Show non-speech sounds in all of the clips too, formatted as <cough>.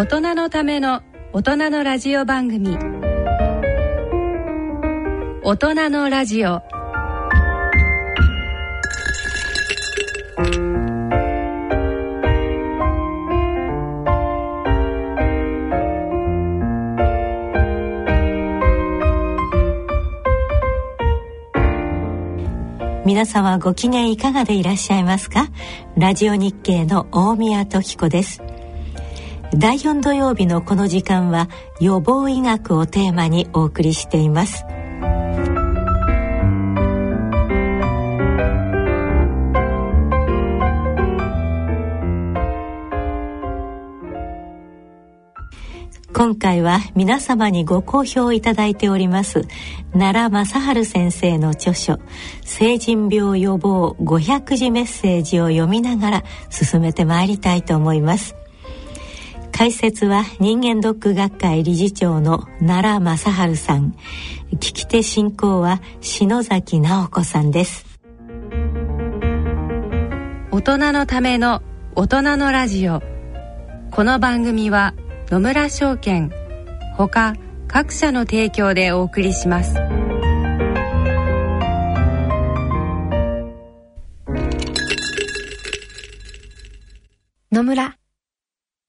大人のための大人のラジオ番組。大人のラジオ。皆様ご機嫌いかがでいらっしゃいますか？ラジオ日経の大宮時子です。第4土曜日のこの時間は予防医学をテーマにお送りしています。今回は皆様にご好評いただいております奈良正治先生の著書「成人病予防500字メッセージ」を読みながら進めてまいりたいと思います。解説は人間ドック学会理事長の奈良正治さん。聞き手進行は篠崎直子さんです。大人のための大人のラジオ。この番組は「野村証券ほか各社の提供でお送りします。野村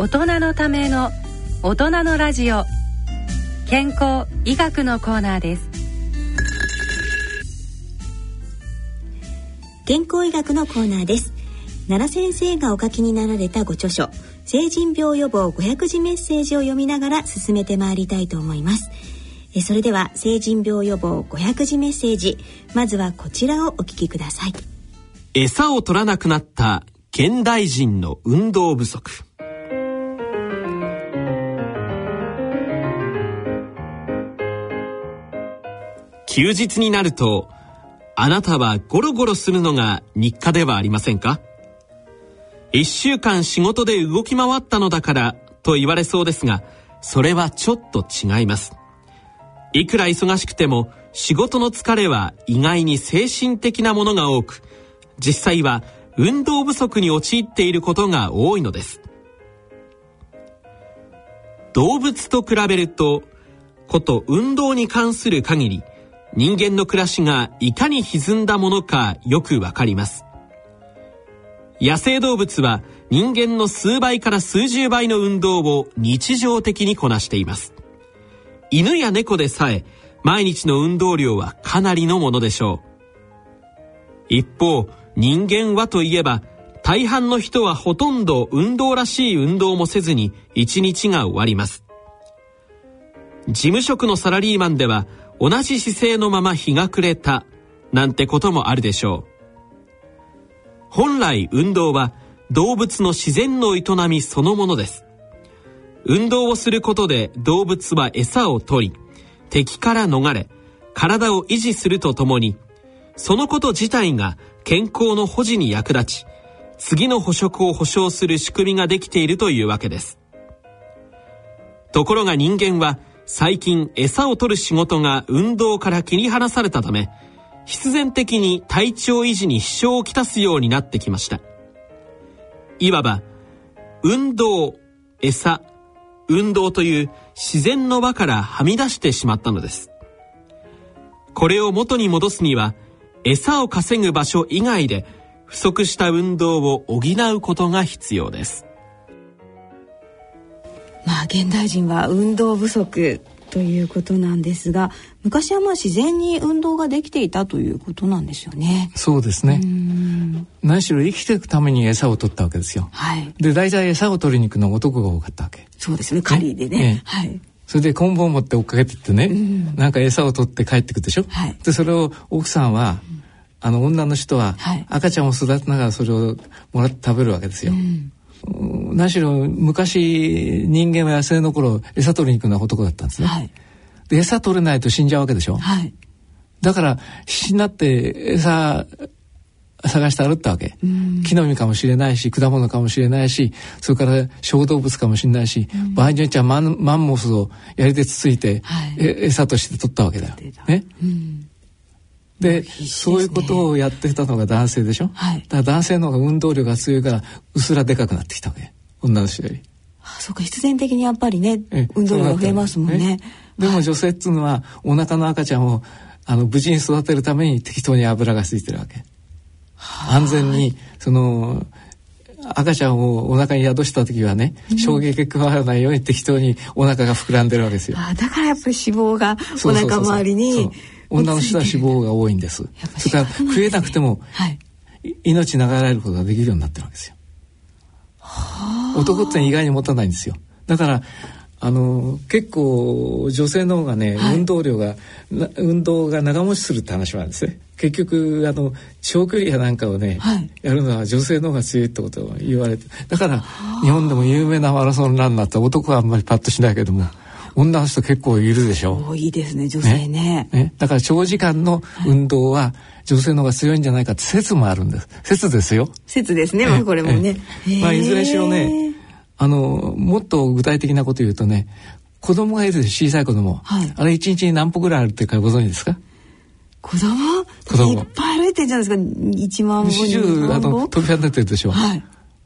大人のための大人のラジオ。健康医学のコーナーです。健康医学のコーナーです。奈良先生がお書きになられたご著書成人病予防500字メッセージを読みながら進めてまいりたいと思います。えそれでは成人病予防500字メッセージまずはこちらをお聞きください。餌を取らなくなった現代人の運動不足休日になるとあなたはゴロゴロするのが日課ではありませんか？一週間仕事で動き回ったのだからと言われそうですが、それはちょっと違います。いくら忙しくても仕事の疲れは意外に精神的なものが多く、実際は運動不足に陥っていることが多いのです。動物と比べると、こと運動に関する限り、人間の暮らしがいかに歪んだものかよくわかります。野生動物は人間の数倍から数十倍の運動を日常的にこなしています。犬や猫でさえ毎日の運動量はかなりのものでしょう。一方、人間はといえば大半の人はほとんど運動らしい運動もせずに一日が終わります。事務職のサラリーマンでは同じ姿勢のまま日が暮れたなんてこともあるでしょう。本来運動は動物の自然の営みそのものです。運動をすることで動物は餌を取り、敵から逃れ、体を維持するとともに、そのこと自体が健康の保持に役立ち、次の捕食を保障する仕組みができているというわけです。ところが人間は最近餌を取る仕事が運動から切り離されたため、必然的に体調維持に支障をきたすようになってきました。いわば、運動、餌、運動という自然の輪からはみ出してしまったのです。これを元に戻すには、餌を稼ぐ場所以外で不足した運動を補うことが必要です。まあ現代人は運動不足ということなんですが昔はまあ自然に運動ができていたということなんですよね。そうですね。何しろ生きていくために餌を取ったわけですよ。はい。で大体餌を取りに行くのは男が多かったわけ。そうですね。狩りでね。ねはい。それで棍棒を持って追っかけてってね、うん、なんか餌を取って帰ってくるでしょ。はい。でそれを奥さんは、うん、あの女の人は、赤ちゃんを育てながらそれをもらって食べるわけですよ。うん何しろ昔人間は野生の頃餌取りに行くのは男だったんですね。はい、で餌取れないと死んじゃうわけでしょ。はい、だから必死になって餌探して歩ったわけ。木の実かもしれないし果物かもしれないしそれから小動物かもしれないし、場合によっちゃマンマンモスを槍でつついて、はい、餌として取ったわけだよ。ね、で、そういうことをやってたのが男性でしょ、はい、だから男性の方が運動量が強いからうすらでかくなってきたわけ女の人より。あそうか必然的にやっぱりね運動量が増えますもんね。ねでも女性っつうのはお腹の赤ちゃんをあの無事に育てるために適当に油がついてるわけ。安全にその赤ちゃんをお腹に宿した時はね、衝撃が加わらないように適当にお腹が膨らんでるわけですよ。あだからやっぱり脂肪がお腹周りに。女の人は脂肪が多いんです。それから食えなくても、はい、命流れることができるようになってるわけですよ。男って意外に持たないんですよ。だからあの結構女性の方がね、はい、運動量が運動が長持ちするって話なんですね。結局あの長距離やなんかをね、はい、やるのは女性の方が強いってことを言われてだから日本でも有名なマラソンランナーって男はあんまりパッとしないけども女の人結構いるでしょ？多いですね女性ね、ね、だから長時間の運動は女性の方が強いんじゃないかって説もあるんです。説ですよ。説ですね、まあ、これもね、まあいずれにしろねあのもっと具体的なこと言うとね子供がいる小さい子供、はい、あれ一日に何歩ぐらいあるっていうかご存知ですか？子供？子供。いっぱい歩いてるじゃないですか？1万歩始終あの飛び跳ねてるでしょ、はい、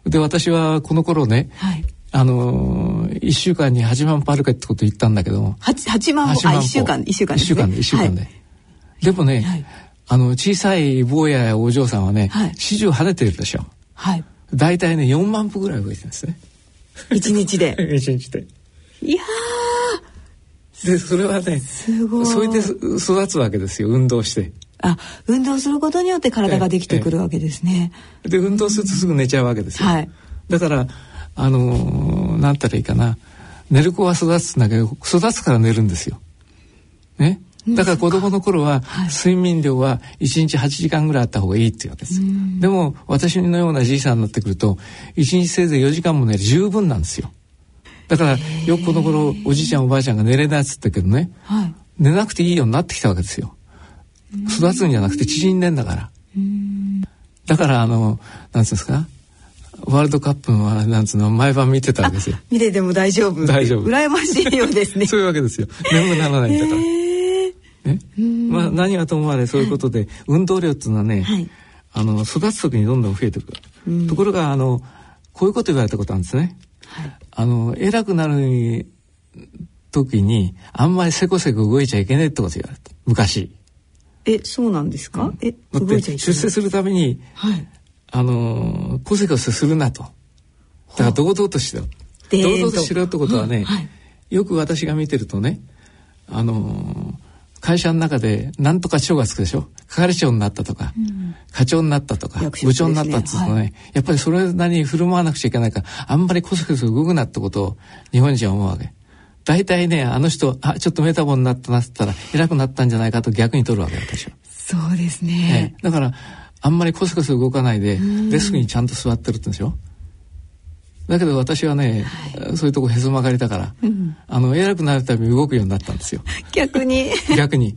で私はこの頃ね、はい、あのー、1週間に8万歩歩けってこと言ったんだけど。も 8, 8万歩8万歩。あ1週間1週間で、ね、1週間で1週間で、はい、でもね、はい、あの小さい坊ややお嬢さんはね、はい、始終跳ねてるでしょ。はい。大体ね4万歩ぐらい動いてるんですね。1日で。<laughs> 1日で。いやでそれはねすごい。それで育つわけですよ運動して。あ運動することによって体ができてくるわけですね。で運動するとすぐ寝ちゃうわけですよ、はい、だからあのー、なんたらいいかな寝る子は育つんだけど育つから寝るんですよ。ね？だから子供の頃は睡眠量は1日8時間ぐらいあった方がいいっていうわけです。でも私のようなじいさんになってくると1日せいぜい4時間も寝る十分なんですよ。だからよくこの頃おじいちゃんおばあちゃんが寝れないっつったけどね、はい、寝なくていいようになってきたわけですよ。育つんじゃなくて縮んでんだから。だからあのなんつうんですか？ワールドカップはなんつうの毎晩見てたんですよ。見てても大丈夫。大丈夫。羨ましいようですね。そういうわけですよ。眠くならないんだから。え？まあ何はともあれそういうことで、運動量っていうのはね、はい、あの育つ時にどんどん増えてくる。ところがあのこういうこと言われたことなんですね。はい、あの偉くなる時にあんまりせこせこ動いちゃいけないってこと言われた。昔。えそうなんですか？うん、え動いちゃいけない。出世するために、はい、あのコセコセするなと。だから堂々としろ。堂々としろってことはね、はい、よく私が見てるとねあの会社の中で何とか長がつくでしょ。係長になったとか、うん、課長になったとか、ね、部長になったっていうとね、はい、やっぱりそれなりに振る舞わなくちゃいけないからあんまりコソコソ動くなってことを日本人は思うわけ。大体ねあの人あちょっとメタボになったなって言ったら偉くなったんじゃないかと逆に取るわけ私は。そうですね、だからあんまりコソコソ動かないでデスクにちゃんと座ってるってんでしょだけど私はね、はい、そういうとこへそ曲がりだから、うん、あの偉くなるために動くようになったんですよ。逆に。<laughs> 逆に。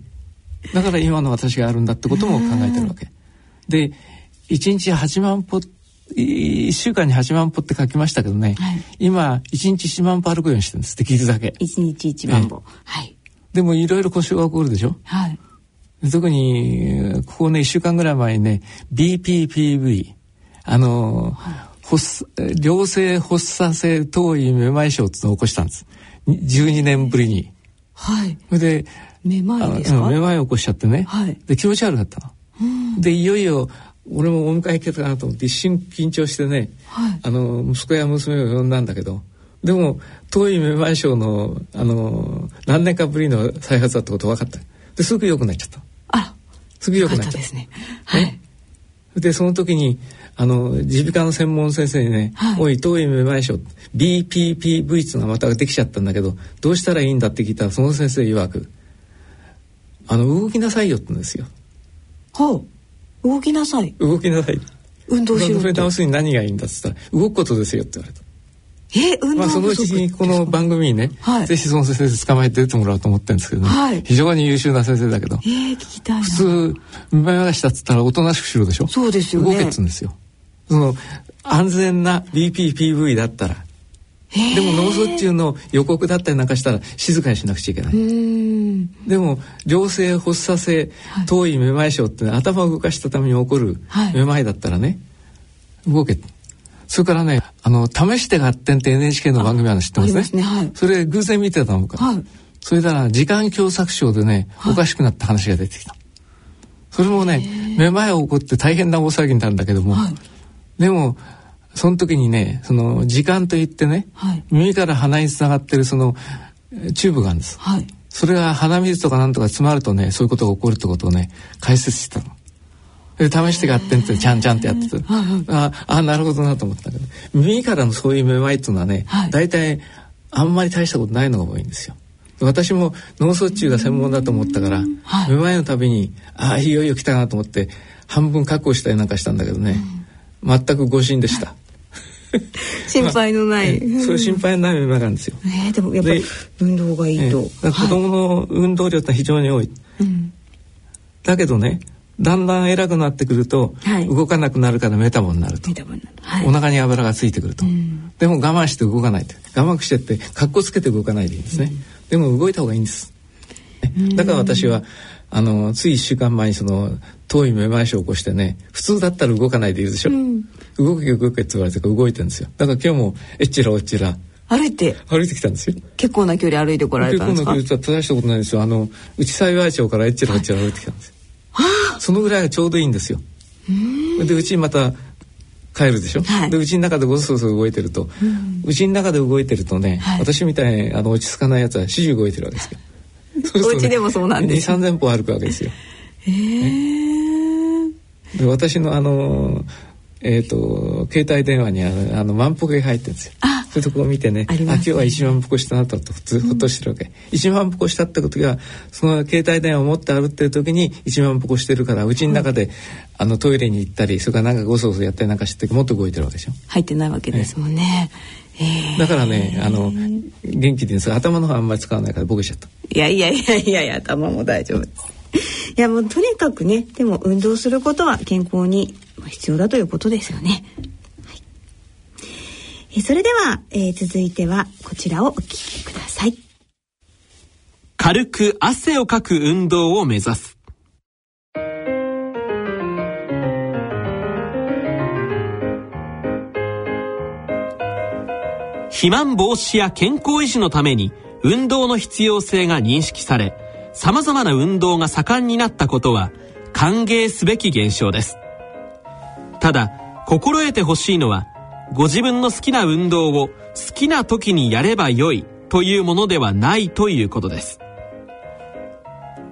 だから今の私があるんだってことも考えてるわけ。<laughs> で1日8万歩1週間に8万歩って書きましたけどね、はい、今1日1万歩歩くようにしてるんですできるだけ。1日1万歩、はい。でもいろいろ故障が起こるでしょ。はい特にここね1週間ぐらい前にね BPPV あの、はい、良性発作性頭位めまい症ってのを起こしたんです。12年ぶりに。はい。それでめまいですか？めまいを起こしちゃってね、はい、で気持ち悪かったの。でいよいよ俺もお迎え行けたかなと思って一瞬緊張してね、はい、あの息子や娘を呼んだんだけどでも遠いめまい症のあの何年かぶりの再発だってこと分かった。ですぐ良くなっちゃったあすぐ良くなっちゃったですね。はい、でその時にあの耳鼻科の専門先生にね「はい、おい遠いめまい症 BPPV っていうのがまたできちゃったんだけどどうしたらいいんだ?」って聞いたらその先生曰く「あの動きなさいよ」って言うんですよ。はあ動きなさい。動きなさい。運動しろそれ直すに何がいいんだっつったら「動くことですよ」って言われた。え運動まあ、そのうちにこの番組にね、はい、ぜひその先生捕まえて出てもらおうと思ってるんですけどね、はい、非常に優秀な先生だけど、えー、聞きたい普通見回したっつったらおとなしくしろでしょ。そうですよね。動けっつうんですよ。その安全な BPPV だったら。でも脳卒中の予告だったりなんかしたら静かにしなくちゃいけない。でも良性発作性遠いめまい症って、ね、頭を動かしたために起こるめまいだったらね、はい、動けそれからねあの試して発展って NHK の番組は知ってます？ね、ね。はい、それ偶然見てたのか、はい、それなら時間狭窄症でね、おかしくなった話が出てきた。それもねめまいが起こって大変な大騒ぎになるんだけども、でもその時にねその時間といってね、はい、耳から鼻につながってるそのチューブがあるんです、はい、それが鼻水とかなんとか詰まるとねそういうことが起こるってことをね解説してたの。で試してやってんってちゃんちゃんってやってて、ああなるほどなと思ったけど耳からのそういうめまいっていうのはね、はい、大体あんまり大したことないのが多いんですよ。私も脳卒中が専門だと思ったから、はい、めまいのたびにああいよいよ来たなと思って半分確保したりなんかしたんだけどね、うん、全く誤診でした。<laughs> 心配のない、まあ、そういう心配のない馬なんですよ。えー、でもやっぱり運動がいいと。子供の運動量って非常に多い。だけどね、だんだん偉くなってくると、はい、動かなくなるからメタボになると。はい、お腹に油がついてくると。うん、でも我慢して動かないと。我慢してって格好つけて動かないでいいんですね。うん、でも動いた方がいいんです。だから私はあのつい1週間前にその遠いめまい症を起こしてね普通だったら動かないでいるでしょ、うん、動け動けって言われてから動いてるんですよ。だから今日もえっちらおっちら。歩いて。歩いてきたんですよ。結構な距離歩いてこられたんですか？結構な距離大したことないですよ。あの内幸町からえっちらおっちら歩いてきたんですそのぐらいがちょうどいいんですよ。でうちにまた帰るでしょ、はい、でうちの中でごそごそ動いてると。うち、ん、の中で動いてるとね、はい、私みたいにあの落ち着かないやつは始終動いてるわけですよ。<laughs> お家でもそうなんです、ね、2 3 0歩歩くわけですよ。へえで私のあのえっ、ー、と携帯電話にあのあの万歩計入ってるんですよ。あそういうとこを見てねあ、ね、今日は1万歩したなと普通ほっとしてるわけ、うん、1万歩したってことはその携帯電話を持って歩ってる時に1万歩してるからうちの中で、うん、あのトイレに行ったりそれからなんかごそごそやったりなんかしてもっと動いてるわけでしょ。入ってないわけですもんね、だからねあの元気です頭の方あんまり使わないからボケちゃった。いやいやいやいやいや頭も大丈夫です。いやもうとにかくねでも運動することは健康に必要だということですよね、はい、えそれでは、えー、続いてはこちらをお聞きください。軽く汗をかく運動を目指す。肥満防止や健康維持のために運動の必要性が認識され様々な運動が盛んになったことは歓迎すべき現象です。ただ心得てほしいのはご自分の好きな運動を好きな時にやればよいというものではないということです。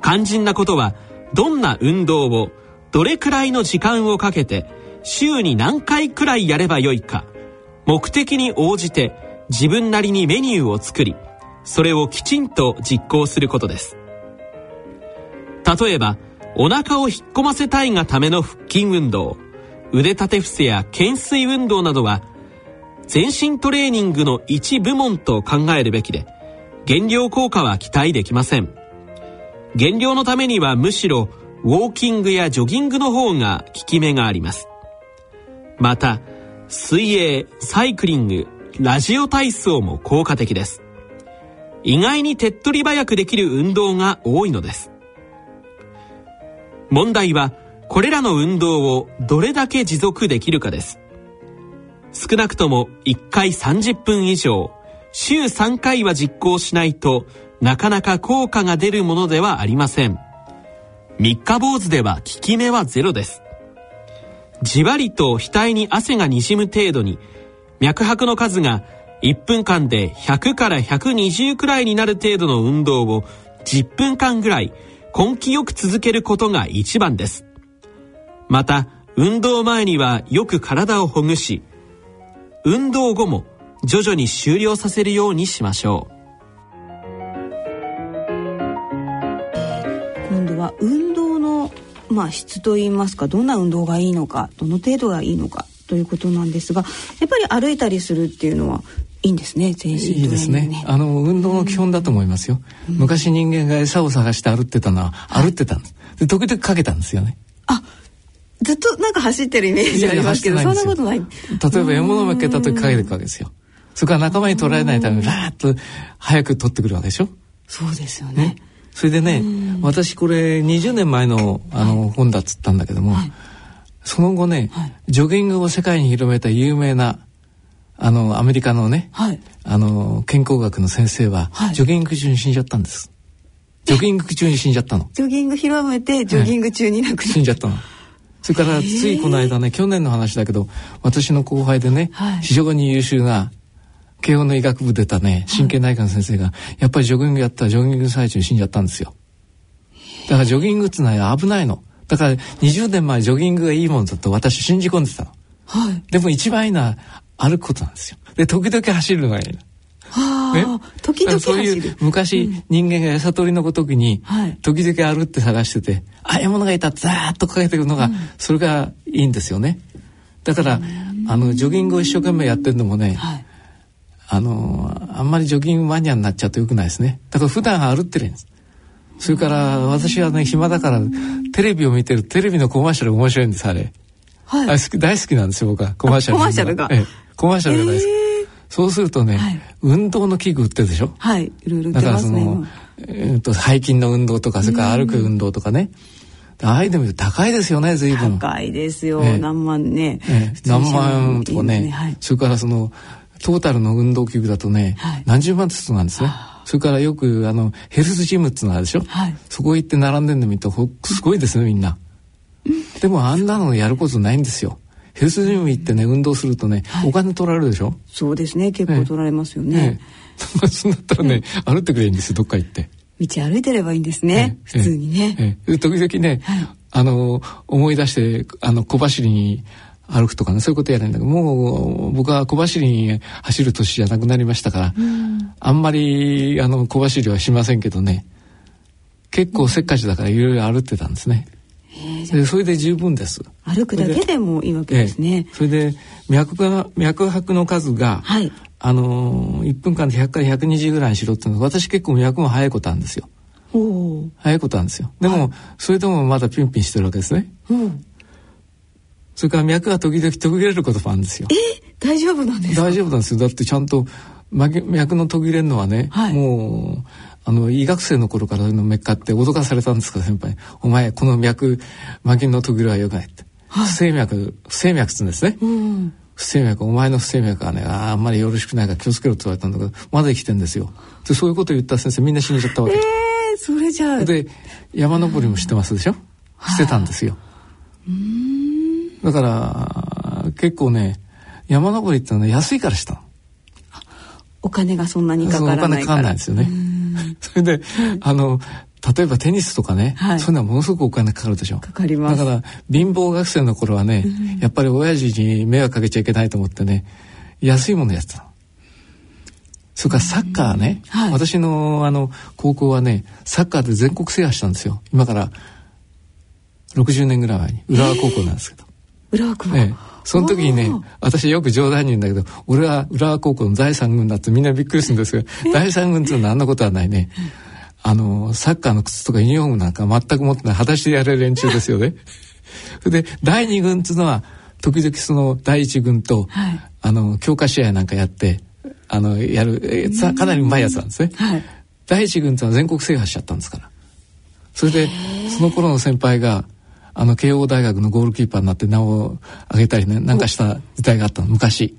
肝心なことはどんな運動をどれくらいの時間をかけて週に何回くらいやればよいか目的に応じて自分なりにメニューを作りそれをきちんと実行することです。例えばお腹を引っ込ませたいがための腹筋運動。腕立て伏せや懸垂運動などは全身トレーニングの一部門と考えるべきで減量効果は期待できません。減量のためにはむしろウォーキングやジョギングの方が効き目があります。また水泳サイクリングラジオ体操も効果的です。意外に手っ取り早くできる運動が多いのです。問題はこれらの運動をどれだけ持続できるかです。少なくとも1回30分以上週3回は実行しないとなかなか効果が出るものではありません。三日坊主では効き目はゼロです。じわりと額に汗がにじむ程度に脈拍の数が1分間で100から120くらいになる程度の運動を10分間ぐらい根気よく続けることが一番です。また、運動前にはよく体をほぐし、運動後も徐々に終了させるようにしましょう。今度は運動の、まあ、質といいますかどんな運動がいいのかどの程度がいいのかということなんですがやっぱり歩いたりするっていうのはいいんですね全身、ね、いいですね。あの運動の基本だと思いますよ、うん、昔人間が餌を探して歩ってたのは歩ってたんです、で時々かけたんですよね。あずっとなんか走ってるイメージありますけどそんなことない例えば獲物を負けた時かけていくわけですよ。それから仲間に取られないためにラーッと早く取ってくるわけでしょ？そうですよね、ね、それでね私これ20年前のあの、はい、本だっつったんだけども、はい、その後ね、はい、ジョギングを世界に広めた有名なあのアメリカのね、はい、あの健康学の先生は、はい、ジョギング中に死んじゃったんです。ジョギング中に死んじゃったの。ジョギング広めてジョギング中に亡くな、死んじゃったのそれからついこの間ね去年の話だけど私の後輩でね、非常に優秀な慶応の医学部出たね神経内科の先生が、やっぱりジョギングやったらジョギング最中に死んじゃったんですよ。だからジョギングってのは危ないの。だから20年前ジョギングがいいもんだと私信じ込んでたの、はい、でも一番いいのは歩くことなんですよ。で、時々走るのがいい。はあ、時々そういう昔、うん、人間が餌取りのごときに、はい、時々歩って探しててああいうものがいたってザーッとかけてくるのが、うん、それがいいんですよね。だからあのジョギングを一生懸命やってるのもね、はい、あのあんまりジョギングマニアになっちゃうとよくないですね。だから普段歩ってるんです。それから私はね暇だからテレビを見てるテレビのコマーシャル面白いんですあれ、はい、あ大好きなんですよ僕は。コマーシャル。コマーシャルが、ええ。コマーシャルが大好き、えー、そうするとね、はい、運動の器具売ってるでしょ？はい。いろいろ売ってますねだからその、えーと、背筋の運動とかそれから歩く運動とかね。ああいうの見ると高いですよね随分。高いですよ、えー、何万ね、えー、何万とかね、ね。はい、それからそのトータルの運動器具だとね、はい、何十万ずつなんですね。それからよくあのヘルスジムっていうのあるでしょ、はい、そこ行って並んでるの見るとすごいですねみんな。でもあんなのやることないんですよヘルスジム行ってね運動するとね、はい、お金取られるでしょ？そうですね。結構取られますよね。ねね <laughs> そうなったらね、歩ってくれいいんですよどっか行って。道歩いてればいいんですね、普通にね、時々ね、はい、あの思い出してあの小走りに歩くとかねそういうことやるんだけどもう僕は小走りに走る年じゃなくなりましたから、あんまりあの小走りはしませんけどね結構せっかちだからいろいろ歩ってたんですね。でそれで十分です。歩くだけでもいいわけですね。それで脈が脈拍の数が、はい、あの1分間で100から120ぐらいにしろっていうのは私結構脈も速いことあるんですよ。速いことあるんですよ。でも、はい、それでもまだピンピンしてるわけですね、うん、それから脈が時々途切れることもあるんですよ。え？大丈夫なんです大丈夫なんですよ。だってちゃんと脈の途切れるのはね、はい、もうあの医学生の頃からの脈かって脅かされたんですか先輩。お前この脈巻きの途切れはよくないって、はい、不整脈不整脈っつうんですね、うん、不整脈お前の不整脈はねああんまりよろしくないから気をつけろって言われたんだけどまだ生きてんですよ。でそういうことを言った先生みんな死んじゃったわけ。えー、それじゃあ。で山登りもしてますでしょ、してたんですよ。だから結構ね山登りってのは安いからしたのお金がそんなにかからないから。お金かかんないですよね。<laughs> それであの例えばテニスとかね、はい、そういうのはものすごくお金かかるでしょ。かかります。だから貧乏学生の頃はね、うん、やっぱり親父に迷惑かけちゃいけないと思ってね安いものやってたそれからサッカーね、はい、私のあの高校はねサッカーで全国制覇したんですよ。今から60年ぐらい前に。浦和高校なんですけど、えー、浦和高校、ええ。その時にね私よく冗談に言うんだけど俺は浦和高校の第三軍だってみんなびっくりするんですが第三軍っていうのはあんなことはないね。あのサッカーの靴とかユニフォームなんか全く持ってない。裸足でやれる連中ですよね。<laughs> それで第二軍っていうのは時々その第一軍と、はい、あの強化試合なんかやってあのやるかなりうまいやつなんですね。はい、第一軍っていうのは全国制覇しちゃったんですから。それでその頃の先輩があの慶応大学のゴールキーパーになって名を挙げたりねなんかした時代があったの。昔。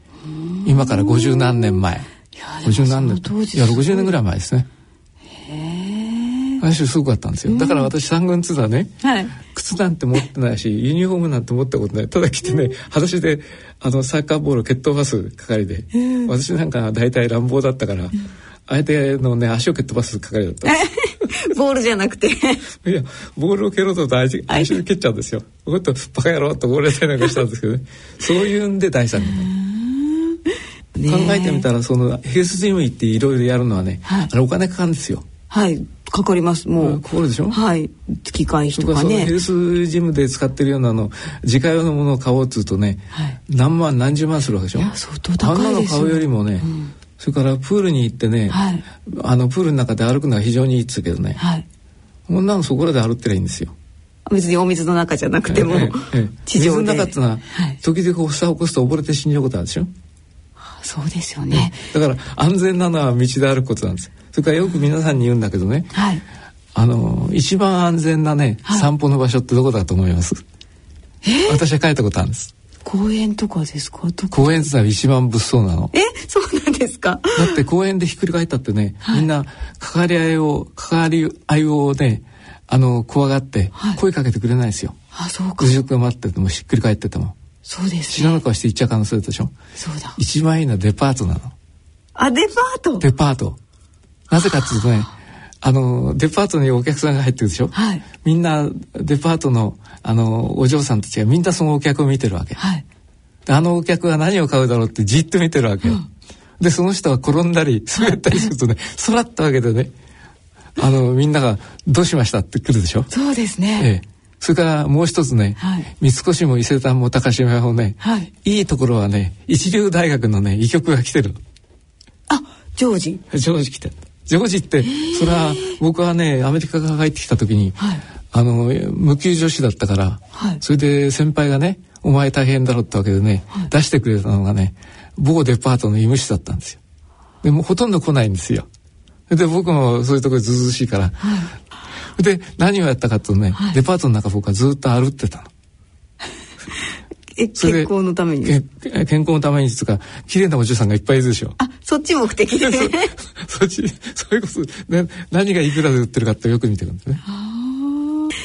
今から五十何年前。五十何年。いや60年ぐらい前ですね。話すごかったんですよ。だから私三軍津田ね、はい、靴なんて持ってないしユニフォームなんて持ったことない。ただ来てね裸足であのサッカーボール蹴っ飛ばす係で。私なんか大体乱暴だったから、相手のね足を蹴っ飛ばす係だった。<laughs> ボールじゃなくて。<laughs> いやボールを蹴ろうと相手足で蹴っちゃうんですよ。もっとバカ野郎とボールたりなんかしたんですけどね。そういうんで第三に考えてみたらそのヘルスジム行っていろいろやるのはね、はい、あれお金かかるんですよ。はい。かかります。もう。かかるでしょ？はい。月会費とかね。ヘルスジムで使ってるようなの自家用のものを買おうっつうとね、はい、何万何十万するわけでしょ？相当高いですあんなの買うよりもね、うん、それからプールに行ってね、はい、あのプールの中で歩くのは非常にいいっつうけどね、はい、こんなのそこらで歩ってりゃいいんですよ。別にお水の中じゃなくても、えええ、地上で。水の中ってのは、はい、時々発作を起こすと溺れて死んじゃうことあるでしょ？そうですよね、だから安全なのは道で歩くことなんです。それからよく皆さんに言うんだけどね、はい、あの一番安全なね、はい、散歩の場所ってどこだと思います？私は書いたことあるんです公園とかですか？公園ってのは一番物騒なの。え？<laughs> そうなんですか？だって公園でひっくり返ったってね、はい、みんな関わり合いを関わり合いをねあの怖がって声かけてくれないですよ、あそうか。後ろが待っててもひっくり返ってても。そうです、ね、知らな顔して行っちゃう可能性でしょ？そうだ。一番いいのはデパートなの。あデパート？デパート。なぜかっていうとねあのデパートにお客さんが入ってるでしょ、はい、みんなデパートのあのお嬢さんたちがみんなそのお客を見てるわけ、はい、あのお客が何を買うだろうってじっと見てるわけよ、うん、でその人が転んだり滑ったりするとねそらったわけでねあのみんなが「どうしました?」って来るでしょ？そうですね、ええ。それからもう一つね、はい、三越も伊勢丹も高島もね、はい、いいところはね一流大学のね医局が来てるあジョージジョージ来てるジョージってそれは僕はねアメリカから帰ってきた時に、はい、あの無給女子だったから、はい、それで先輩がね「お前大変だろ」ってわけでね、はい、出してくれたのがね某デパートの医務室だったんですよ。でもほとんど来ないんですよ。で僕もそういうところずうずしいから、で何をやったかとね、はい、デパートの中僕はずっと歩ってたの。え健康のために？健康のためにとか綺麗なお嬢さんがいっぱいいるでしょ。あそっち目的でそそっちそういうこと、ね、何がいくらで売ってるかってよく見てるんですね。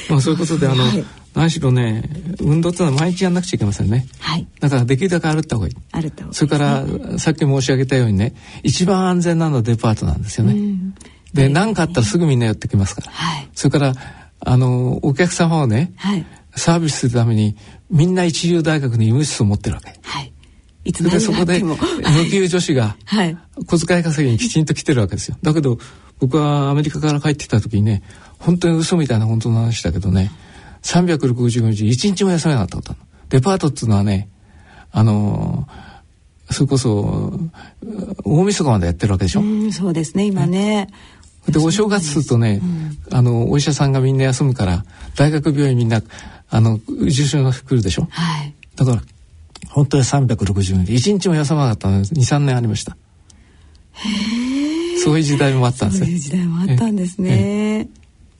まあそういうことであの、はい、何しろね運動ってのは毎日やんなくちゃいけませんね、はい、だからできるだけ歩った方がいい。歩った方がいい、ね、それからさっき申し上げたようにね一番安全なのはデパートなんですよね、で何、かあったらすぐみんな寄ってきますから、はい、それからあのお客様をね、はい、サービスするためにみんな一流大学の医務室を持ってるわけ。はい。いつでそこで無給女子が小遣い稼ぎにきちんと来てるわけですよ。だけど僕はアメリカから帰ってきた時にね本当に嘘みたいな本当の話だけどね365日1日も休めなかったことデパートっていうのはねあのそれこそ大晦日までやってるわけでしょ。うそうですね今ね。でお正月するとね、うん、あのお医者さんがみんな休むから大学病院みんなあの重症が来るでしょ？はい。だから本当に360日一日も休まなかったの23年ありました。へそういう時代もあったんですね。そういう時代もあったんですね。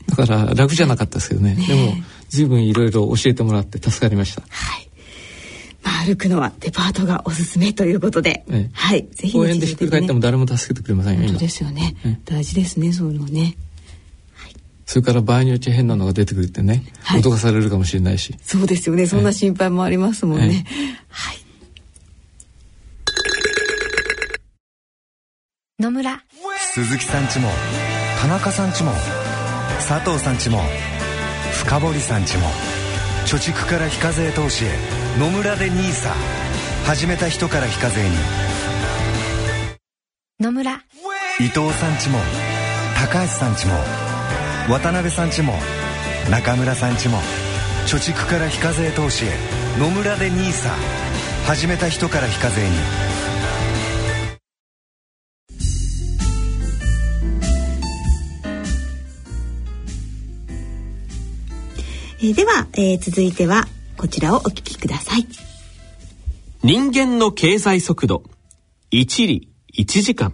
だから楽じゃなかったですけどね。ねでも随分いろいろ教えてもらって助かりました。はい。まあ、歩くのはデパートがおすすめということで、ええ、はい、ぜひ、ね、公園でひっくり返っても誰も助けてくれませんよ。本当ですよね。え、大事ですね、そういうのね。それから場合によって変なのが出てくるってね、はい、脅かされるかもしれないし。そうですよね。そんな心配もありますもんね。はい。野村。鈴木さんちも、田中さんちも、佐藤さんちも、深堀さんちも。貯蓄から非課税投資へ野村で NISA 始めた人から非課税に。野村。伊藤さんちも高橋さんちも渡辺さんちも中村さんちも貯蓄から非課税投資へ。野村で NISA 始めた人から非課税に。えー、では、えー、続いてはこちらをお聞きください。人間の経済速度1里1時間。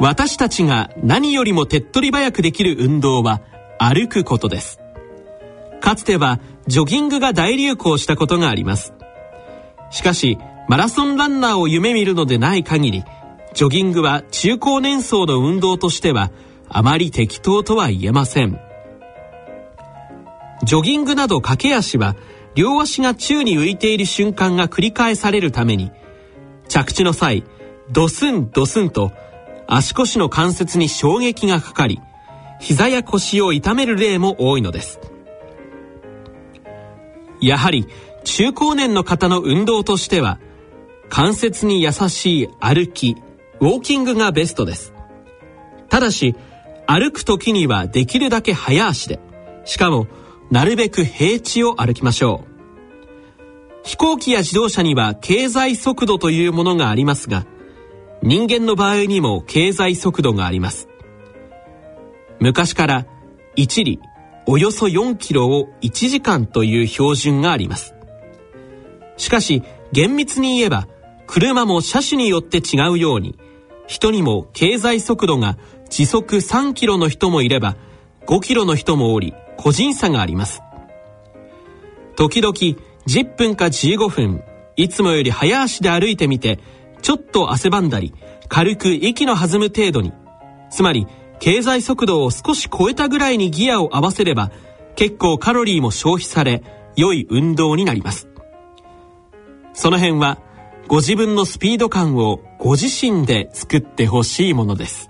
私たちが何よりも手っ取り早くできる運動は歩くことです。かつてはジョギングが大流行したことがあります。しかしマラソンランナーを夢見るのでない限りジョギングは中高年層の運動としてはあまり適当とは言えません。ジョギングなど駆け足は両足が宙に浮いている瞬間が繰り返されるために着地の際ドスンドスンと足腰の関節に衝撃がかかり膝や腰を痛める例も多いのです。やはり中高年の方の運動としては関節に優しい歩きウォーキングがベストです。ただし歩く時にはできるだけ早足でしかもなるべく平地を歩きましょう。飛行機や自動車には経済速度というものがありますが人間の場合にも経済速度があります。昔から1里およそ4キロを1時間という標準があります。しかし厳密に言えば車も車種によって違うように人にも経済速度が時速3キロの人もいれば5キロの人もおり個人差があります。時々10分か15分いつもより早足で歩いてみてちょっと汗ばんだり軽く息の弾む程度に。つまり経済速度を少し超えたぐらいにギアを合わせれば結構カロリーも消費され良い運動になります。その辺はご自分のスピード感をご自身で作ってほしいものです。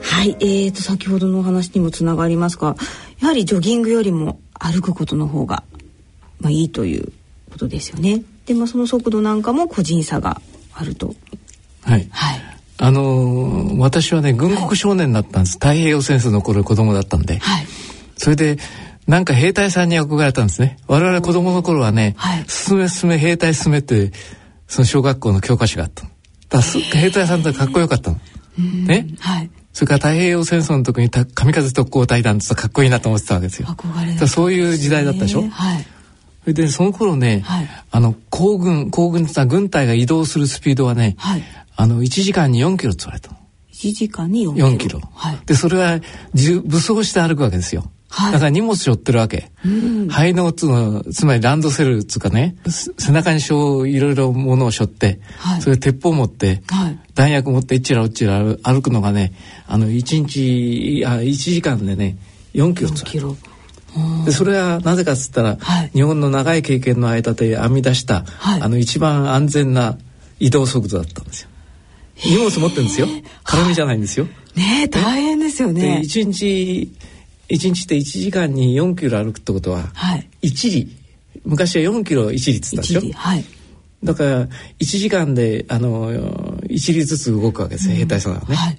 はい、えーと先ほどのお話にもつながりますがやはりジョギングよりも歩くことの方が、まあ、いいということですよね。でまあその速度なんかも個人差があると。はい、はい。あのー、私はね軍国少年だったんです、はい、太平洋戦争の頃子供だったんで、はい、それでなんか兵隊さんに憧れたんですね我々子供の頃はね、はい、進め進め兵隊進めってその小学校の教科書があっただ兵隊さんってかっこよかったの。ね、はい、それから太平洋戦争の時に神風特攻隊団ってかっこいいなと思ってたわけですよ。憧れそういう時代だったでしょ？はい。それでその頃ね、はい、あの行軍行軍って軍隊が移動するスピードはね、はい、あの1時間に4キロって言われたの。1時間に4キロ。4キロ。はい。でそれは武装して歩くわけですよ。はい、だから荷物背負ってるわけ。うん、肺のつのつまりランドセルつうかね背中にしょいろいろものを背負って、はい、それ鉄砲持って、はい、弾薬持っていっちらうっちら歩くのがねあの1日あ1時間でね4キロつキロ。でそれはなぜかっつったら、はい、日本の長い経験の間で編み出した、はい、あの一番安全な移動速度だったんですよ。荷物持ってるんですよ。軽みじゃないんですよ。ね大変ですよね。一日1日で1時間に4キロ歩くってことは、はい、1里。昔は4キロ1里っつったでしょ、はい、だから1時間であの1里ずつ動くわけですよ、兵隊さんがね、はい、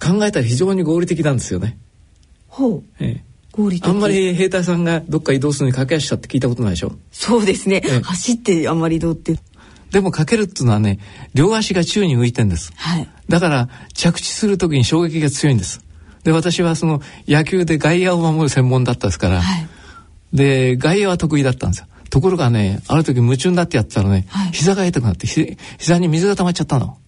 考えたら非常に合理的なんですよね。ほう、ええ、合理的。あんまり兵隊さんがどっか移動するのに駆け足したって聞いたことないでしょ？そうですね、ええ、走ってあんまり移動って。でもかけるっていうのはね両足が宙に浮いてんです、はい、だから着地する時に衝撃が強いんですで私はその野球で外野を守る専門だったですから、はい、で外野は得意だったんですよ。ところがねある時夢中になってやってたらね、はい、膝が痛くなってひ膝に水が溜まっちゃったの。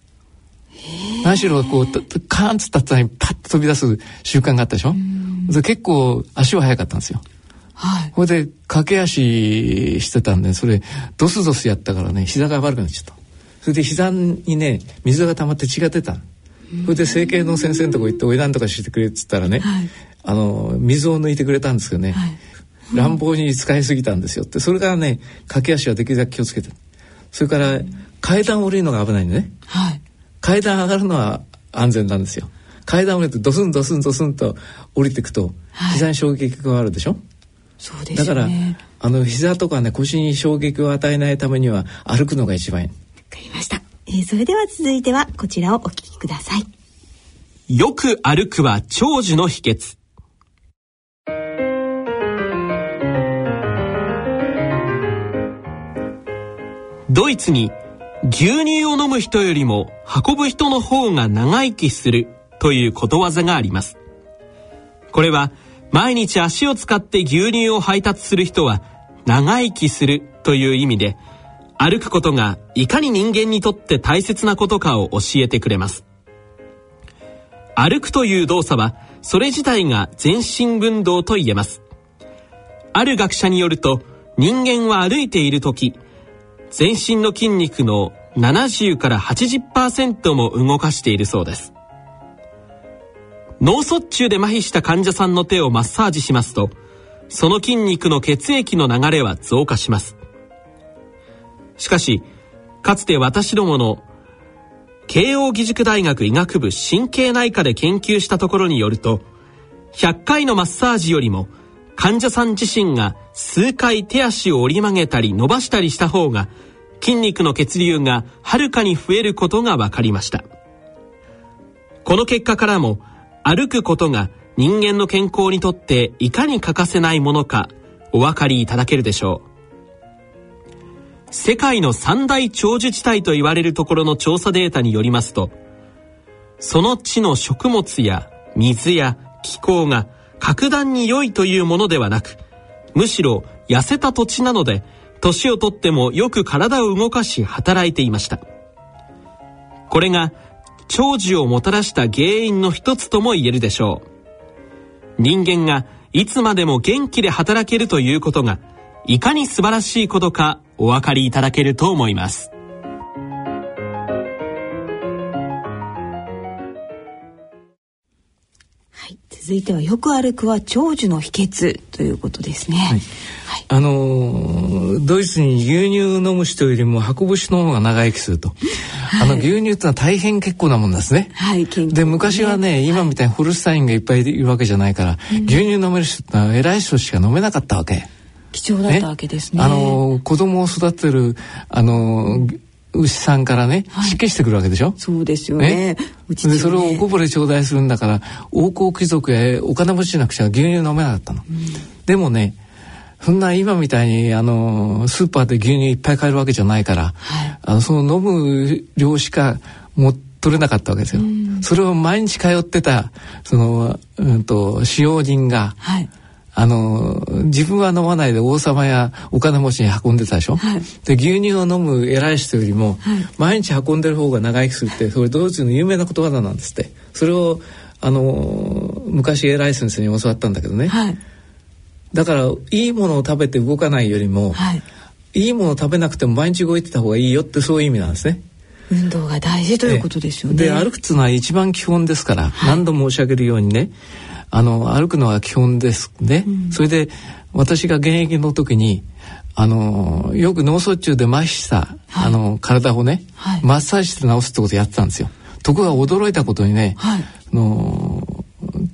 何しろこうカーンつったったにパッと飛び出す習慣があったでしょ？で結構足は速かったんですよ。はい、これで駆け足してたんでそれドスドスやったからね膝が悪くなっちゃった。それで膝にね水が溜まって血が出たそれで整形の先生のとこ行っておいらんとかしてくれっつったらね、はい、あの水を抜いてくれたんですけどね、はい、乱暴に使いすぎたんですよ。ってそれからね駆け足はできるだけ気をつけて。それから階段降りるのが危ないんでね、はい、階段上がるのは安全なんですよ。階段降りてドスンドスンドスンと降りていくと膝に衝撃が加わるでしょ、そうです、ね、だからあの膝とかね腰に衝撃を与えないためには歩くのが一番いい。わかりましたえー、それでは続いてはこちらをお聞きください。よく歩くは長寿の秘訣。ドイツに牛乳を飲む人よりも運ぶ人の方が長生きするということわざがあります。これは毎日足を使って牛乳を配達する人は長生きするという意味で歩くことがいかに人間にとって大切なことかを教えてくれます。歩くという動作はそれ自体が全身運動と言えます。ある学者によると人間は歩いている時全身の筋肉の70から80%も動かしているそうです。脳卒中で麻痺した患者さんの手をマッサージしますとその筋肉の血液の流れは増加します。しかしかつて私どもの慶應義塾大学医学部神経内科で研究したところによると100回のマッサージよりも患者さん自身が数回手足を折り曲げたり伸ばしたりした方が筋肉の血流がはるかに増えることが分かりました。この結果からも歩くことが人間の健康にとっていかに欠かせないものかお分かりいただけるでしょう。世界の三大長寿地帯と言われるところの調査データによりますとその地の食物や水や気候が格段に良いというものではなくむしろ痩せた土地なので年をとってもよく体を動かし働いていました。これが長寿をもたらした原因の一つとも言えるでしょう。人間がいつまでも元気で働けるということがいかに素晴らしいことかお分かりいただけると思います続いてはよく歩くは長寿の秘訣ということですね。はい、はい、あのドイツに牛乳を飲む人よりも運ぶ人の方が長生きすると。はい、あの牛乳ってのは大変結構なもんですね。はい、で昔はね、今みたいにホルスタインがいっぱいいるわけじゃないから、牛乳飲める人ってのは偉い人しか飲めなかったわけ。貴重だったわけですね。あの子供を育てるあの牛さんからね、はい、湿気してくるわけでしょ？そうですよね。ねでそれをおこぼれ頂戴するんだから王侯貴族やお金持ちなくちゃ牛乳飲めなかったの。うん、でもねそんな今みたいにあのスーパーで牛乳いっぱい買えるわけじゃないから、はい、あのその飲む量しかも取れなかったわけですよ。うん、それを毎日通ってたその、うんと、使用人が、はい、あの自分は飲まないで王様やお金持ちに運んでたでしょ、はい、で牛乳を飲む偉い人よりも、はい、毎日運んでる方が長生きするってそれドイツの有名な言葉なんですって。それをあの昔偉い先生に教わったんだけどね、はい、だからいいものを食べて動かないよりも、い、いものを食べなくても毎日動いてた方がいいよってそういう意味なんですね。運動が大事ということですよね。で歩くっていうのは一番基本ですから、何度申し上げるようにねあの歩くのは基本ですね、うん、それで私が現役の時にあのよく脳卒中で麻痺した、はい、あの体をね、はい、マッサージして治すってことをやってたんですよ。ところが驚いたことにね、はい、の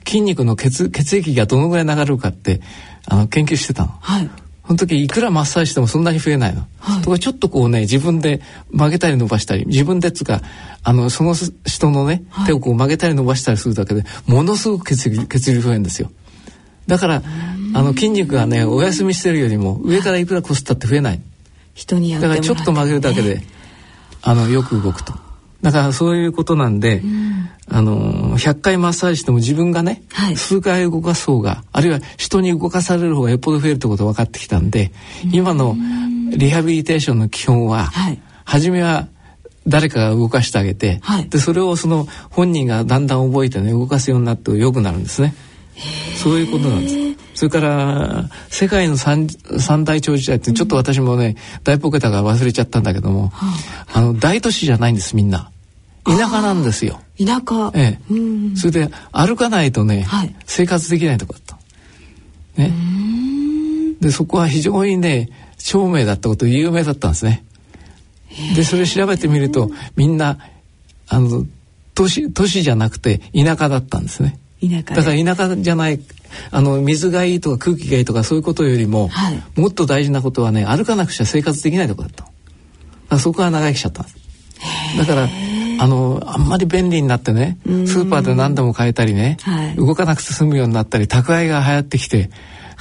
筋肉の血血液がどのぐらい流れるかってあの研究してたの。はいその時いくらマッサージしてもそんなに増えないの。はい、とかちょっとこうね自分で曲げたり伸ばしたり自分でつかあのその人のね、手をこう曲げたり伸ばしたりするだけでものすごく血流血流増えるんですよ。だからあの筋肉がねお休みしてるよりも上からいくらこすったって増えない。人にだからちょっと曲げるだけであのよく動くと。だからそういうことなんで、うん、あの100回マッサージしても自分がね、はい、数回動かす方があるいは人に動かされる方がよっぽど増えるってことが分かってきたんで、うん、今のリハビリテーションの基本は、はい、初めは誰かが動かしてあげて、はい、でそれをその本人がだんだん覚えてね動かすようになって良くなるんですね。そういうことなんです。それから世界の三三大長寿地帯ってちょっと私もね、大ポケタが忘れちゃったんだけども、あの大都市じゃないんですみんな。田舎なんですよ。田舎。ええ。それで歩かないとね、はい、生活できないとこだった。ね。でそこは非常にね長命だったこと有名だったんですね。でそれ調べてみるとみんなあの都市都市じゃなくて田舎だったんですね。だから田舎じゃないあの水がいいとか空気がいいとかそういうことよりも、はい、もっと大事なことはね歩かなくちゃ生活できないとこだったそこは長生きしちゃったんですだからあのあんまり便利になってねスーパーで何でも買えたりね、はい、動かなくて済むようになったり宅配が流行ってきて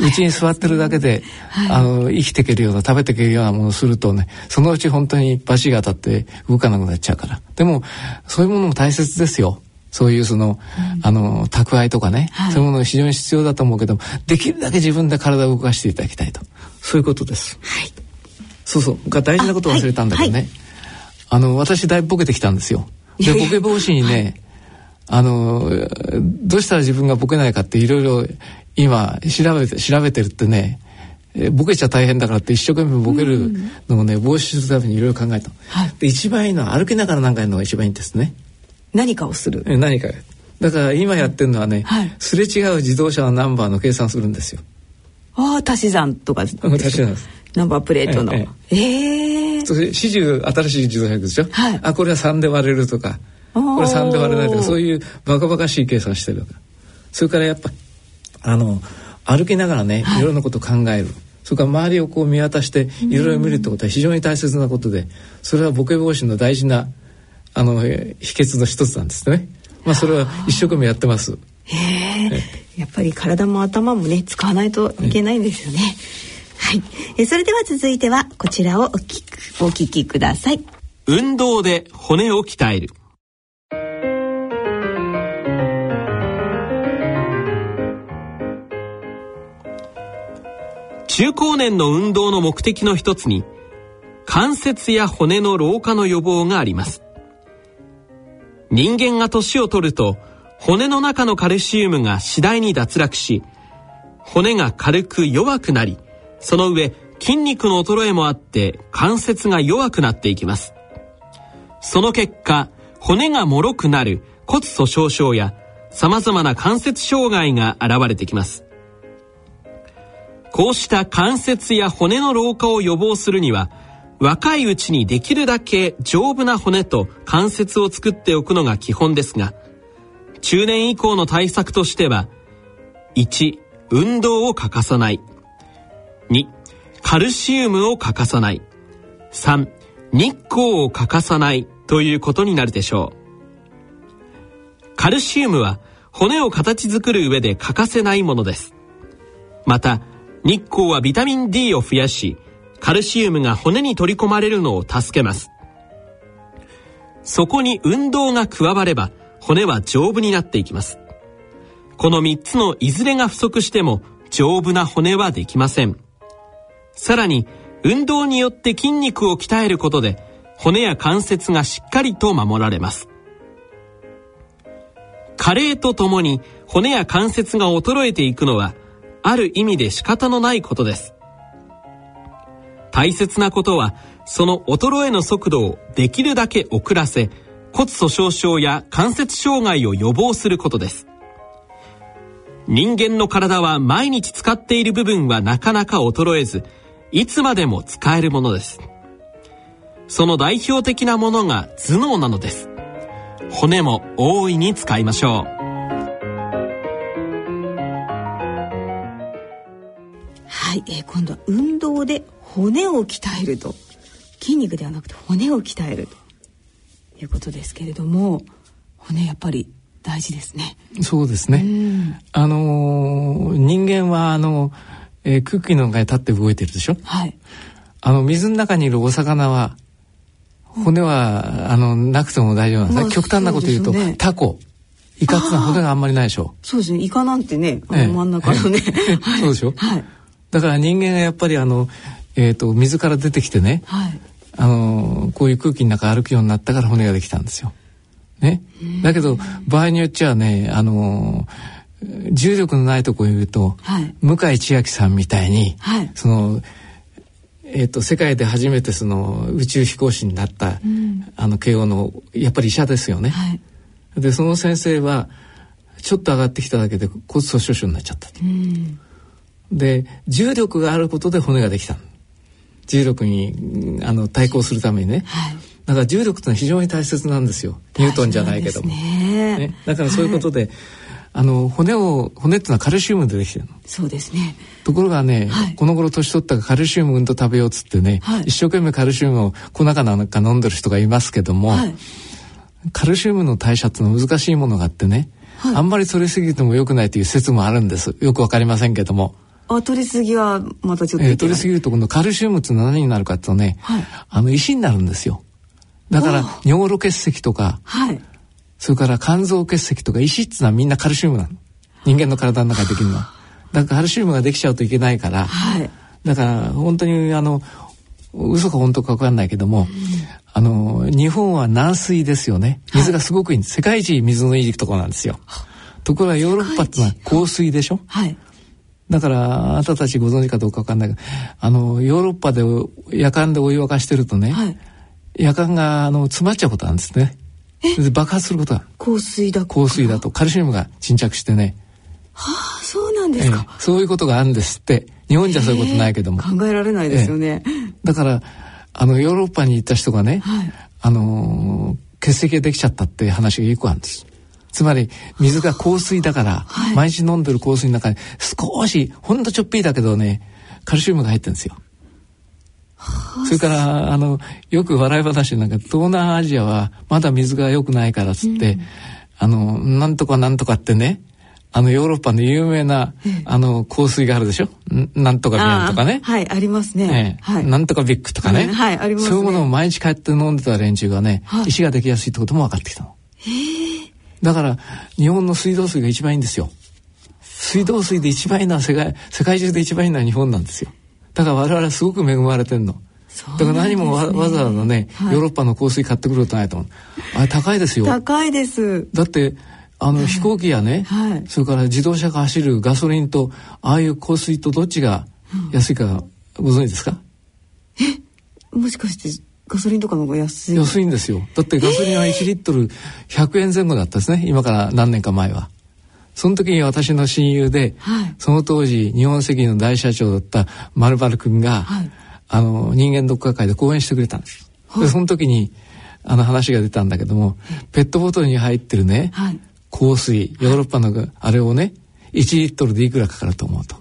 うちに座ってるだけで、はい、あの生きていけるような食べていけるようなものをするとねそのうち本当にバシが当たって動かなくなっちゃうから。でもそういうものも大切ですよ。そういうその、うん、あの宅配とかね、はい、そういうものが非常に必要だと思うけどできるだけ自分で体を動かしていただきたいと。そういうことです。はい、そうそう。が大事なことを忘れたんだけどね、あの私だいぶボケてきたんですよ。でボケ防止にね、あのどうしたら自分がボケないかっていろいろ今調べて調べてるってねえボケちゃ大変だからって一生懸命ボケるのをね、防止するためにいろいろ考えた、はい、で一番いいのは歩きながら何かやるのが一番いいんですね。何かをする。え何か。だから今やってるのはね、はい、すれ違う自動車のナンバーの計算するんですよ。ああ足し算とか足し算ですナンバープレートの。えええー、それ始終新しい自動車でしょ、はい、あこれは3で割れるとか。これ3で割れないとかそういうバカバカしい計算してるそれからやっぱあの歩きながらね、い。ろんなことを考える、それから周りをこう見渡していろいろ見るってことは非常に大切なことでそれはボケ防止の大事なあの秘訣の一つなんですね。まあそれは一生懸命やってます。へえ。やっぱり体も頭もね使わないといけないんですよね。い。えそれでは続いてはこちらをお聞くお聞きください。運動で骨を鍛える。中高年の運動の目的の一つに関節や骨の老化の予防があります人間が年を取ると骨の中のカルシウムが次第に脱落し骨が軽く弱くなりその上筋肉の衰えもあって関節が弱くなっていきます。その結果骨が脆くなる骨粗鬆症や様々な関節障害が現れてきます。こうした関節や骨の老化を予防するには若いうちにできるだけ丈夫な骨と関節を作っておくのが基本ですが中年以降の対策としては1運動を欠かさない。2カルシウムを欠かさない3日光を欠かさないということになるでしょうカルシウムは骨を形作る上で欠かせないものですまた日光はビタミン D を増やし、カルシウムが骨に取り込まれるのを助けます。そこに運動が加われば、骨は丈夫になっていきます。この3つのいずれが不足しても、丈夫な骨はできません。さらに、運動によって筋肉を鍛えることで、骨や関節がしっかりと守られます。加齢とともに骨や関節が衰えていくのはある意味で仕方のないことです。大切なことは、その衰えの速度をできるだけ遅らせ、骨粗鬆症や関節障害を予防することです。人間の体は毎日使っている部分はなかなか衰えず、いつまでも使えるものです。その代表的なものが頭脳なのです。骨も大いに使いましょう。はい、えー、今度は運動で骨を鍛えると筋肉ではなくて骨を鍛えるということですけれども骨やっぱり大事ですね。そうですね。あのー、人間はあの、えー、空気の中に立って動いてるでしょ？はい。あの水の中にいるお魚は骨はあのなくても大丈夫なんです、まあ、極端なこと言うと、ね、タコ。イカってのは骨があんまりないでしょ？そうですね。イカなんてね、あの真ん中のね。<laughs> そうでしょ？はい。だから人間がやっぱりあの、えーと、水から出てきてね、はい、あのこういう空気の中歩くようになったから骨ができたんですよ。ね、だけど場合によっちゃねあの重力のないところにいると、はい、向井千秋さんみたいに、はい、そのえーと、世界で初めてその宇宙飛行士になった、うん、あの慶応のやっぱり医者ですよね。はい、でその先生はちょっと上がってきただけで骨粗鬆症になっちゃった。うん。で重力があることで骨ができた重力にあの対抗するためにね、はい、だから重力ってのは非常に大切なんですよ。ニュートンじゃないけども、ね、ね、だからそういうことで、はい、あの骨を骨ってのはカルシウムでできてるの。そうですね。ところがね、はい、この頃年取ったらカルシウムうんと食べようっつってね、一生懸命カルシウムを粉かなんか飲んでる人がいますけども、カルシウムの代謝ってのは難しいものがあってね、あんまり取りすぎても良くないという説もあるんです。よくわかりませんけども。あ取りすぎはまたちょっと、えー、取りすぎると今度カルシウムって何になるかっていうとね、はい、あの石になるんですよ。だから尿路結石とか、はい、それから肝臓結石とか石っていうのはみんなカルシウムなの。人間の体の中でできるのは。だからカルシウムができちゃうといけないから、はい、だから本当にあの嘘か本当か分かんないけども、うん、あの日本は軟水ですよね。水がすごくいいんです、はい、世界一水のいいところなんですよ。ところがヨーロッパってのは硬水でしょ？はい。だからあなたたちご存知かどうか分かんないけどあのヨーロッパで夜間でお湯沸かしてるとね、はい、夜間があの詰まっちゃうことなんですね。で爆発することは。香水だ香水だと。カルシウムが沈着してね。はあそうなんですか、えそういうことがあるんですって。日本じゃそういうことないけども。考えられないですよね、だからあのヨーロッパに行った人がね、はい、あの血石ができちゃったって話がよくあるんです。つまり水が香水だから、はい、毎日飲んでる香水の中に少しほんとちょっぴりだけどねカルシウムが入ってるんですよ。<laughs> それからあのよく笑い話なんか東南アジアはまだ水が良くないからっつって、うん、あのなんとかなんとかってねあのヨーロッパの有名な、あの香水があるでしょ？なんとかビアンとかね。はいありますね、はい、なんとかビッグとかね、はいあります、ね、そういうものを毎日帰って飲んでた連中がね、はい、石ができやすいってことも分かってきたの。だから日本の水道水が一番いいんですよ。水道水で一番いいのは世界世界中で一番いいのは日本なんですよだから我々はすごく恵まれてんの。だから何もわ,、わざわざね、はい、ヨーロッパの香水買ってくることないと思う。あれ高いですよ。高いです。だってあの、飛行機やね、はい、それから自動車が走るガソリンとああいう香水とどっちが安いかご存知ですか、え？もしかしてガソリンとかの方が安い？安いんですよ。だってガソリンは1リットル100円前後だったですね。今から何年か前はその時に私の親友で、はい、その当時日本石油の大社長だった丸丸君が、はい、あの人間ドック学会で講演してくれたんです、はい、でその時にあの話が出たんだけども、ペットボトルに入ってるね、香水ヨーロッパのあれをね1リットルでいくらかかると思うと。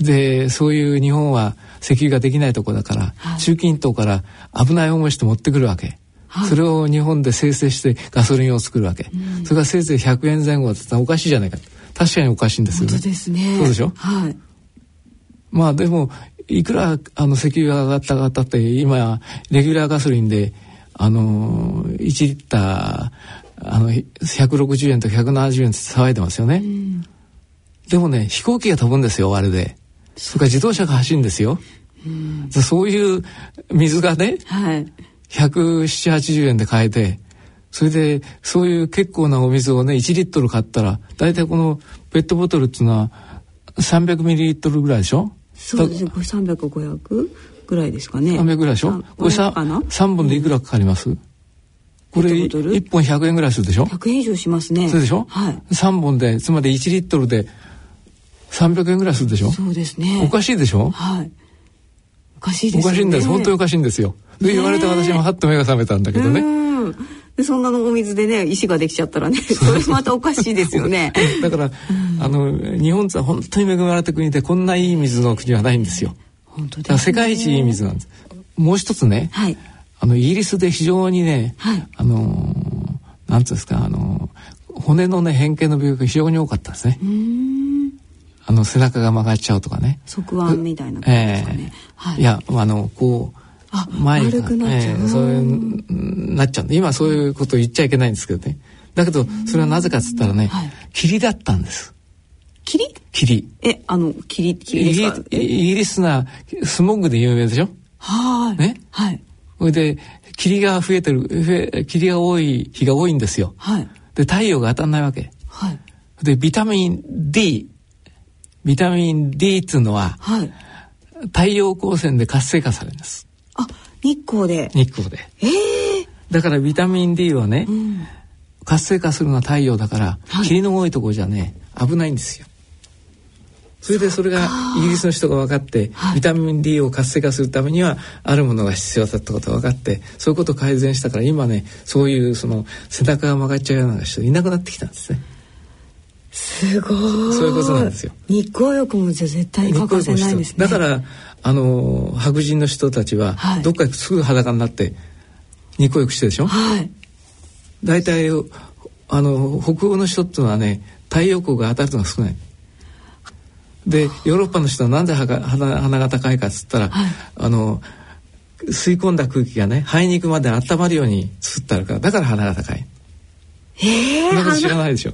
でそういう日本は石油ができないとこだから、はい、中近東から危ない思いして持ってくるわけ、はい、それを日本で生成してガソリンを作るわけ、うん、それがせいぜい100円前後だったらおかしいじゃないか。確かにおかしいんですよね。そうですね。そうでしょ、はい、まあでもいくらあの石油が上がったかったって今レギュラーガソリンであの1リッターあの160円と170円って騒いでますよね、うん、でもね飛行機が飛ぶんですよあれで。それから自動車が走るんですよ、うん、そういう水がね、はい、17080円で買えてそれでそういう結構なお水をね1リットル買ったら大体このペットボトルっていうのは300ミリリットルぐらいでしょ？そうですね。これ300500ぐらいですかね。300ぐらいでしょ？これ 3, 3本でいくらかかります、うんこれ1本100円ぐらいするでしょ？100円以上しますね。そうでしょ？はい。3本でつまり1リットルで300円ぐらいするでしょ？そうですね。おかしいでしょ？はい。おかしいです、ね、おかしいんです。本当におかしいんですよで言われて私もはっと目が覚めたんだけどね。でそんなのお水でね石ができちゃったらねそれまたおかしいですよね。<laughs> だから、あの日本は本当に恵まれた国でこんないい水の国はないんですよ。本当です、ね、世界一いい水なんです。もう一つね、はい、あのイギリスで非常にね、はい、あのなんつうんですかあの骨のね変形の病気が非常に多かったですね。あの背中が曲がっちゃうとかね。側腕みたいな感じですかね。えーはい、いやあのこう。あ前がくなっちゃう、えー、そういうなっちゃうんで今そういうこと言っちゃいけないんですけどね。だけどそれはなぜかっつったらね、はい、霧だったんです。霧？霧。えあの霧霧ですか？イギリスなスモッグで有名でしょ？はい。ね？はい。それで霧が増えてる霧が多い日が多いんですよ。はい、で太陽が当たんないわけ。はい、でビタミン D ビタミン D っていうのは、はい、太陽光線で活性化されます。あ日光で日光で。えー、だからビタミン D はね、うん、活性化するのは太陽だから、はい、霧の多いところじゃね危ないんですよ。それでそれがイギリスの人が分かって、ビタミン D を活性化するためにはあるものが必要だったことが分かってそういうことを改善したから今ねそういうその背中が曲がっちゃうような人いなくなってきたんですね。すごい。そういうことなんですよ。日光浴もじゃ絶対に欠かせないですね。だからあの白人の人たちは、はい、どっかすぐ裸になって日光浴してるでしょ？はい。大体あの北欧の人っていうのはね太陽光が当たるのが少ない。でヨーロッパの人はなんで鼻鼻が高いかっつったら、はい、あの吸い込んだ空気がね肺に行くまで温まるように作ってあるからだから鼻が高い。ええー、知らないでしょ？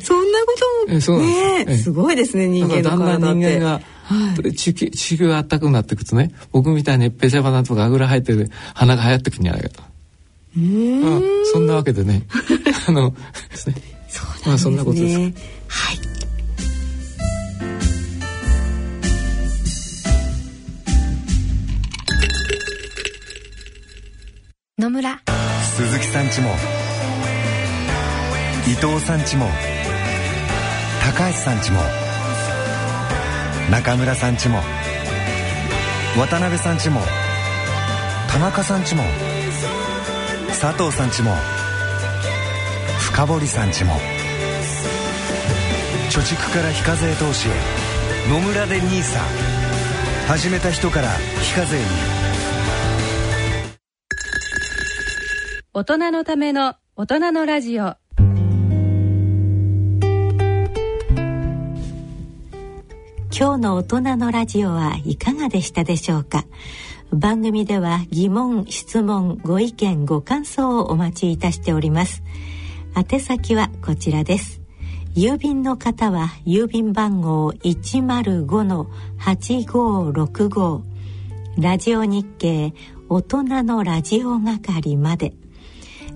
そんなことも、えそうなんです、ね、すごいですね人間の体って。だんだん人間がはい、地球地球が暖かくなっていくとね僕みたいにペチャバナとかあぐら生えてる花が流行ってくるんじゃないかと。うん、そんなわけでね <laughs> あのですね。そうなんですね。まあそんなことです。はい。野村鈴木さんちも伊藤さんちも高橋さんちも中村さんちも渡辺さんちも田中さんちも佐藤さんちも深堀さんちも貯蓄から非課税投資へ野村で NISA 始めた人から非課税に。大人のための大人のラジオ。今日の大人のラジオはいかがでしたでしょうか？番組では疑問質問ご意見ご感想をお待ちいたしております。宛先はこちらです。郵便の方は郵便番号105-8565ラジオ日経大人のラジオ係まで。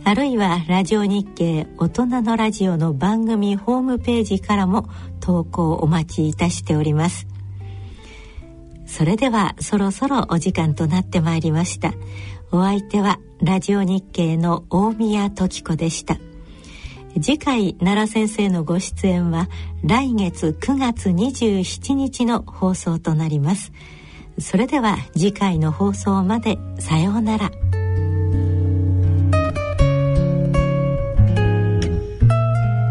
あるいはラジオ日経大人のラジオの番組ホームページからも投稿お待ちいたしております。それではそろそろお時間となってまいりました。お相手はラジオ日経の大宮時子でした。次回奈良先生のご出演は来月9月27日の放送となります。それでは次回の放送までさようなら。